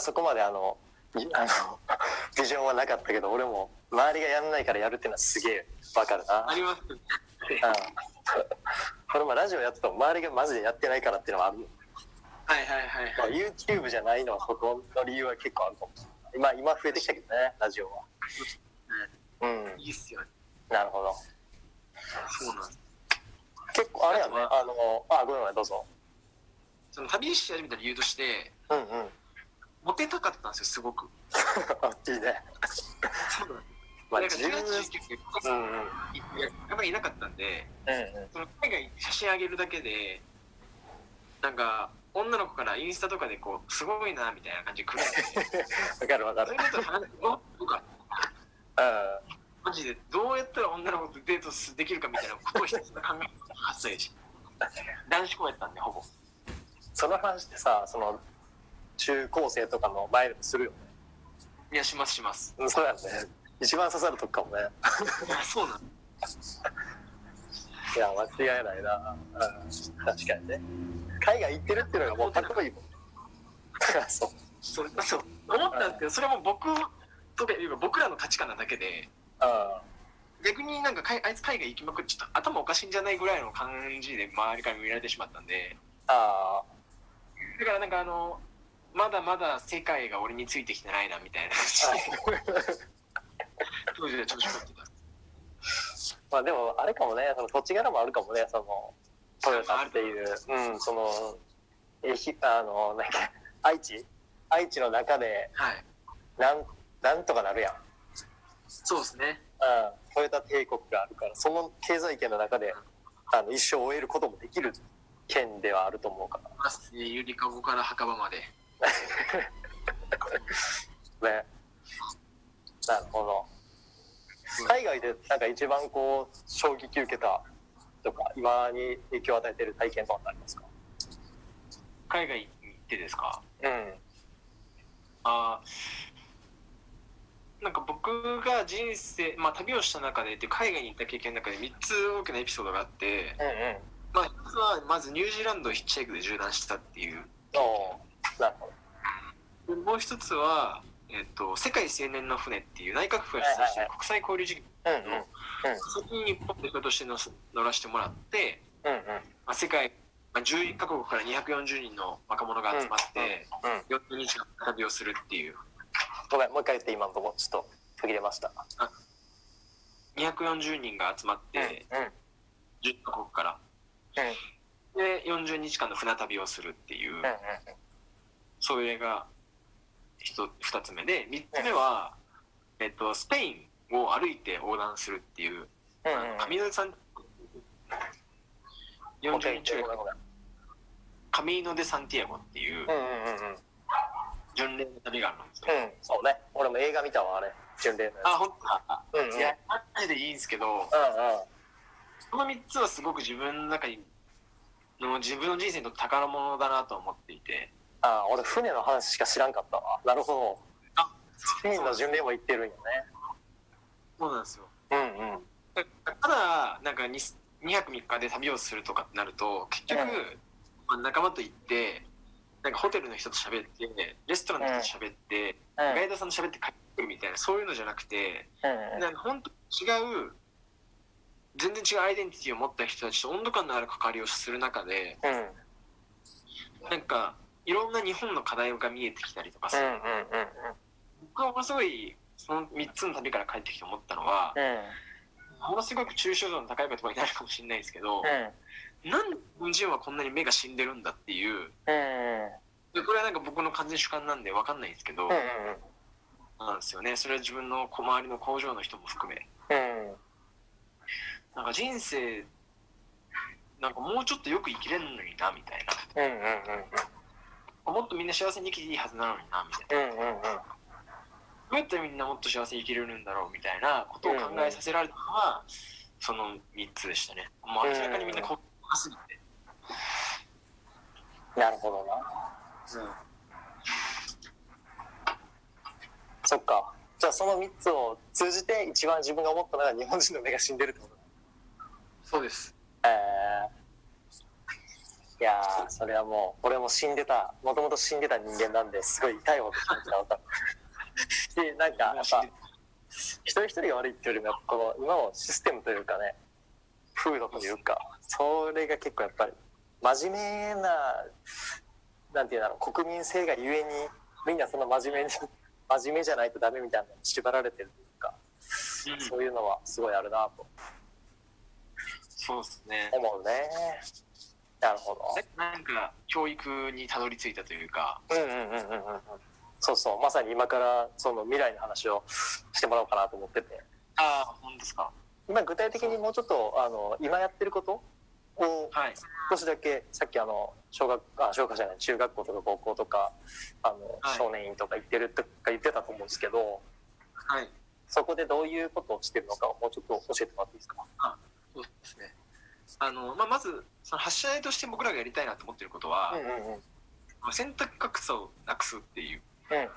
はそこまであのい あのビジョンはなかったけど俺も周りがやんないからやるっていうのはすげえわかるな。ありますうん。これもラジオやってても周りがマジでやってないからっていうのはあるよ、はいはいはいまあ、はい YouTube じゃないのはそこの理由は結構あるかも今今増えてきたけどねラジオは。うん。いいっすよね。なるほど。そうなんです。結構あれやねあのあごめんごめんどうぞ。その旅し始めた理由としてうんうんモテたかったんですよすごく。あいいね。そうなんです。まあなんか自分18、19でうんうん。やっぱりいなかったんでうんうん。その海外に写真あげるだけでなんか女の子からインスタとかでこうすごいなみたいな感じで来るんで わかるわかる。そういうこと話すおとかうん。マジでどうやったら女の子とデートすできるかみたいなことをひたすら考えて8歳でし男子校やったんでほぼ。その話ってさその中高生とかの前でもするよね。いやしますします。うんそうやね。一番刺さるとこかもね。いやそうなんいや間違いないな、うん、確かにね。海外行ってるっていうのがもうかっこいいもん。そう。そうそう思ったんですけどそれも僕とか僕らの価値観なだけであ逆になんかかいあいつ海外行きまくってちょっと頭おかしいんじゃないぐらいの感じで周りから見られてしまったんで。あだからなんかあのまだまだ世界が俺についてきてないなみたいな。当時は調子乗ってたまあでもあれかもね。その土地柄もあるかもね。そのトヨタっていう。うんそのえひあのなんか愛知？愛知の中ではい。なんなんとかなるやん。そうですね。うん、トヨタ帝国があるからその経済圏の中であの一生を終えることもできる県ではあると思うから。ゆりかごから墓場まで ね。なるほど。海外でなんか一番こう衝撃受けたとか今に影響を与えてる体験とかってありますか？海外に行ってですか？うん。あー。なんか僕が人生、まあ、旅をした中でで海外に行った経験の中で3つ大きなエピソードがあって、うんうん。まあ、1つはまずニュージーランドをヒッチハイクで縦断したっていう。なるほどでもう一つは、えっと世界青年の船っていう内閣府が主催している国際交流事業うんうん。そこに日本代表として乗せ乗らせてもらって、うんうん。まあ、世界、まあ、11カ国から240人の若者が集まって、うん40日間旅をするっていう。ごめんもう一回言って今のとこちょっと途切れました。240人が集まって、うんうん。10カ国から。で40日間の船旅をするっていう、うんうん。それが2つ目で3つ目は、えっと、スペインを歩いて横断するっていう、うんあのカミノデサンもう一回40日間言ってごめんカミーノ・デ・サンティアゴっていううんうんうんうん。巡礼の旅があるんですよ、うん。そうね。俺も映画見たわあれ。巡礼のやあ本当うんうんうん。いやマジでいいんですけどうんこの3つはすごく自分の中にの自分の人生にとって宝物だなと思っていてああ俺船の話しか知らんかったわ。なるほど。あスペインの巡礼も行ってるんよね。そうなんですよ。うんうん。ただなんか 2, 2泊3日で旅をするとかってなると結局、うん。まあ、仲間と行ってなんかホテルの人と喋ってレストランの人と喋って、うん。ガイドさんと喋って帰ってくるみたいなそういうのじゃなくてうんなんか本当違う全然違うアイデンティティを持った人たちと温度感のある関わりをする中でうん。なんかいろんな日本の課題が見えてきたりとかする、うんうんうん。僕はものすごいその3つの旅から帰ってきて思ったのは、ものすごく抽象度の高い言葉になるかもしれないですけど、なんで日本人はこんなに目が死んでるんだっていうでこれはなんか僕の完全主観なんで分かんないんですけど、なんですよね。それは自分の小回りの工場の人も含め。なんか人生なんかもうちょっとよく生きれんのになみたいなもっとみんな幸せに生きていいはずなのになみたいな。どうやったらみんなもっと幸せに生きれるんだろうみたいなことを考えさせられたのは、その3つでしたね。もう明らかにみんなこわすぎて、なるほどなそっか。じゃあその3つを通じて一番自分が思ったのが日本人の目が死んでるってことそうです。えいやそれはもう俺も死んでたもともと死んでた人間なんですごい痛いほど気持ちが分かる でなんかやっぱ一人一人が悪いっていうよりもこの今のシステムというかね風土というかそれが結構やっぱり真面目ななんていうんだろう国民性がゆえにみんなその真面目に 真面目じゃないとダメみたいなのに縛られてるというか、うん、そういうのはすごいあるなと。そうですね。思うねなるほど。なんか教育にたどり着いたというか。うんうんうんうんうんそうそう。まさに今からその未来の話をしてもらおうかなと思ってて。ああ本当ですか。今具体的にもうちょっとあの今やってることを少しだけさっきあの小学あ小学じゃない中学校とか高校とかあの、少年院とか行ってるとか言ってたと思うんですけど、はい、そこでどういうことをしてるのかをもうちょっと教えてもらっていいですか？あそうですねあの、まあ、まずその発射台として僕らがやりたいなと思ってることは、うんうんうん、選択格差をなくすっていう、うん、やっ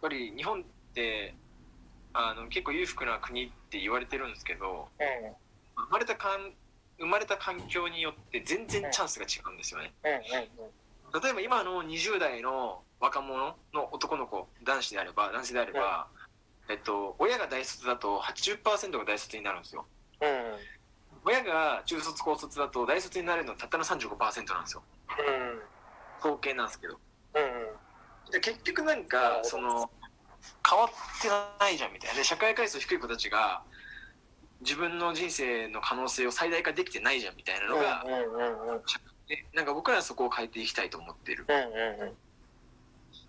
ぱり日本ってあの結構裕福な国って言われてるんですけど、うん、生まれたかん生まれた環境によって全然チャンスが違うんですよね。例えば今の20代の若者の男の子男子であれば男性であれば、えっと、親が大卒だと80%が大卒になるんですよ。うん、親が中卒高卒だと大卒になるのたったの35%なんですよ。うん、統計なんですけど。うん、で結局なんかその変わってないじゃんみたいな。で社会階層低い子たちが自分の人生の可能性を最大化できてないじゃんみたいなのが、なんか僕らはそこを変えていきたいと思ってる、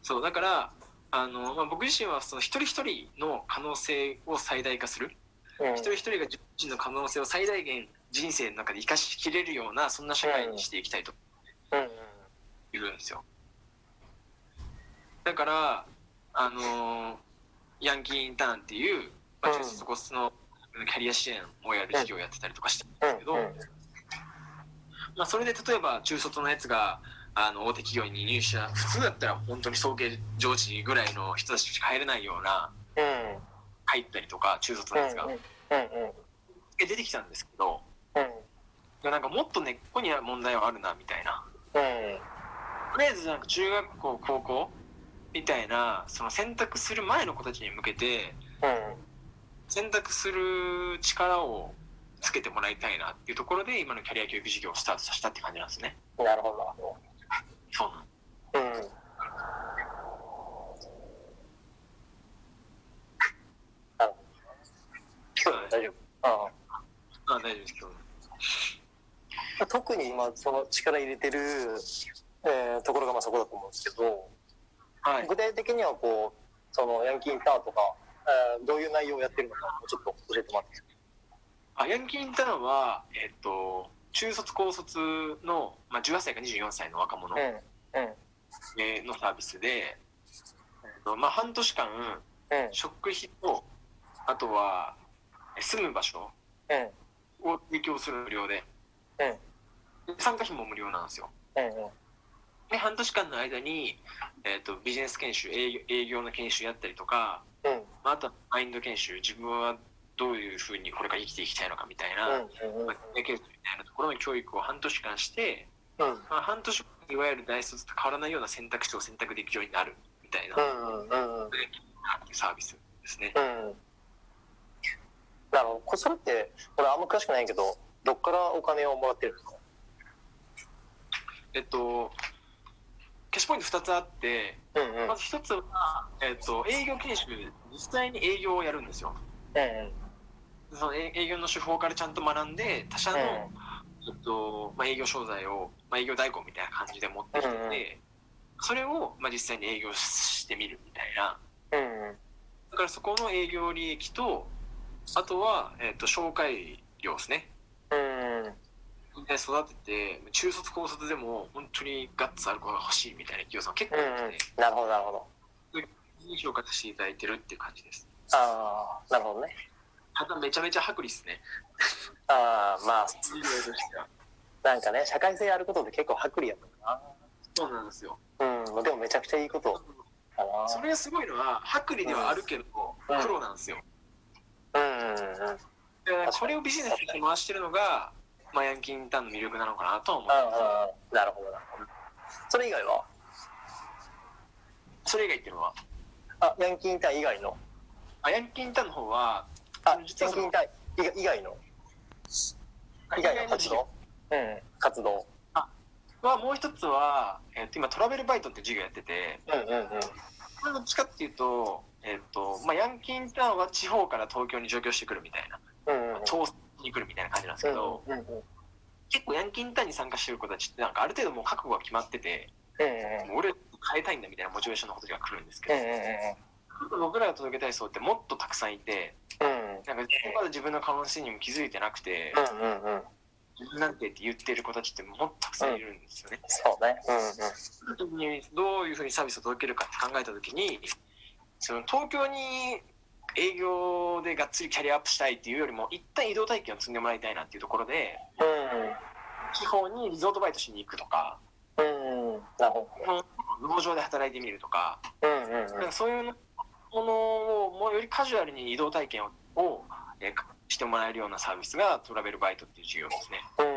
そうだからあの、まあ、僕自身はその一人一人の可能性を最大化する、一人一人が自身の可能性を最大限人生の中で生かしきれるようなそんな社会にしていきたいといるんですよ。だからあのヤンキーインターンっていう、まあ、中卒コスのキャリア支援をやる事業をやってたりとかしてるんですけど、まあ、それで例えば中卒のやつがあの大手企業に入社普通だったら本当に送迎上司ぐらいの人たちしか入れないような、入ったりとか中卒のやつが、出てきたんですけど、なんかもっと根っこには問題はあるなみたいな。とりあえずなんか中学校高校みたいなその選択する前の子たちに向けて、選択する力をつけてもらいたいなっていうところで今のキャリア教育事業をスタートさせたって感じなんですね。なるほど。そうなん。うん。大丈夫。ああ。あ大丈夫です。今日。特に今その力入れてる、えー、ところがまあそこだと思うんですけど、はい、具体的にはこうそのヤンキーインターとかあどういう内容をやってるのかちょっと教えてもらっていいですか？あヤンキーインターンは、えっと、中卒高卒の、まあ、18歳か24歳の若者、うんうんえー、のサービスで、えっとまあ、半年間、うん、食費とあとは住む場所供する無料で、うん、参加費も無料なんですよ。うんうん。で半年間の間に、えーと、ビジネス研修営業営業の研修やったりとか、うん。まあ、あとはマインド研修自分はどういうふうにこれから生きていきたいのかみたいな、うんうんまあ、みたいなところの教育を半年間して、うん。まあ、半年いわゆる大卒と変わらないような選択肢を選択できるようになるみたいな、うんうんうん、サービスですね。うん、なるほどそれって俺あんま詳しくないけどどっからお金をもらってるんですか？えっとキャッシュポイント2つあって、うんうん、まず1つは、えーと、営業研修実際に営業をやるんですよ、うんうん、その営業の手法からちゃんと学んで他社の、うん、えっとまあ、営業商材を、まあ、営業代行みたいな感じで持ってきてて、うんうん、それを、まあ、実際に営業してみるみたいな、うんうん、だからそこの営業利益とあとは、えーと、紹介料ですね、うん。で育てて中卒高卒でも本当にガッツある子が欲しいみたいな企業さん結構多くて、うん、なるほどなるほど。いい評価していただいてるっていう感じです。ああなるほどね。ただめちゃめちゃ薄利っすね。ああまあ。なんかね社会性やることで結構薄利やったな。そうなんですよ。うんでもめちゃくちゃいいことそれがすごいのは薄利ではあるけど、うん、黒なんですよ。うんうんうんこれをビジネスに回してるのがまあ、ヤンキーインターンの魅力なのかなとは思ってます。なるほどなるほど。それ以外は？それ以外っていうのは？あ、ヤンキーインターン以外の。あ、ヤンキーインターンの方は、あ、ヤンキーインターン以外の。以外の活動？うん、活動。あ、はもう一つは、えっ、ー、と、今トラベルバイトって授業やってて、うんうんうん。これどっちかっていうと、えっ、ー、と、まあ、ヤンキーインターンは地方から東京に上京してくるみたいな、うんうん、調査に来るみたいな感じなんですけど、うんうんうん、結構ヤンキーインターンに参加してる子たちってなんかある程度もう覚悟が決まってて、うんうん、俺変えたいんだみたいなモチベーションのことが来るんですけど、うんうん、僕らが届けたい層ってもっとたくさんいて、うん、なんかまだ自分の可能性にも気づいてなくて、うんうんうんなんてって言ってる子たちってもっとたくさんいるんですよね。うん、そうね。うんうん。どういうふうにサービスを届けるかって考えた時に、その東京に営業でがっつりキャリアアップしたいっていうよりも一旦移動体験を積んでもらいたいなっていうところで、うん、地方にリゾートバイトしに行くとか、うん、なるほど。農場で働いてみるとか,、うんうんうん、かそういうものをもうよりカジュアルに移動体験をを、えしてもらえるようなサービスがトラベルバイトっていう授業ですね。うん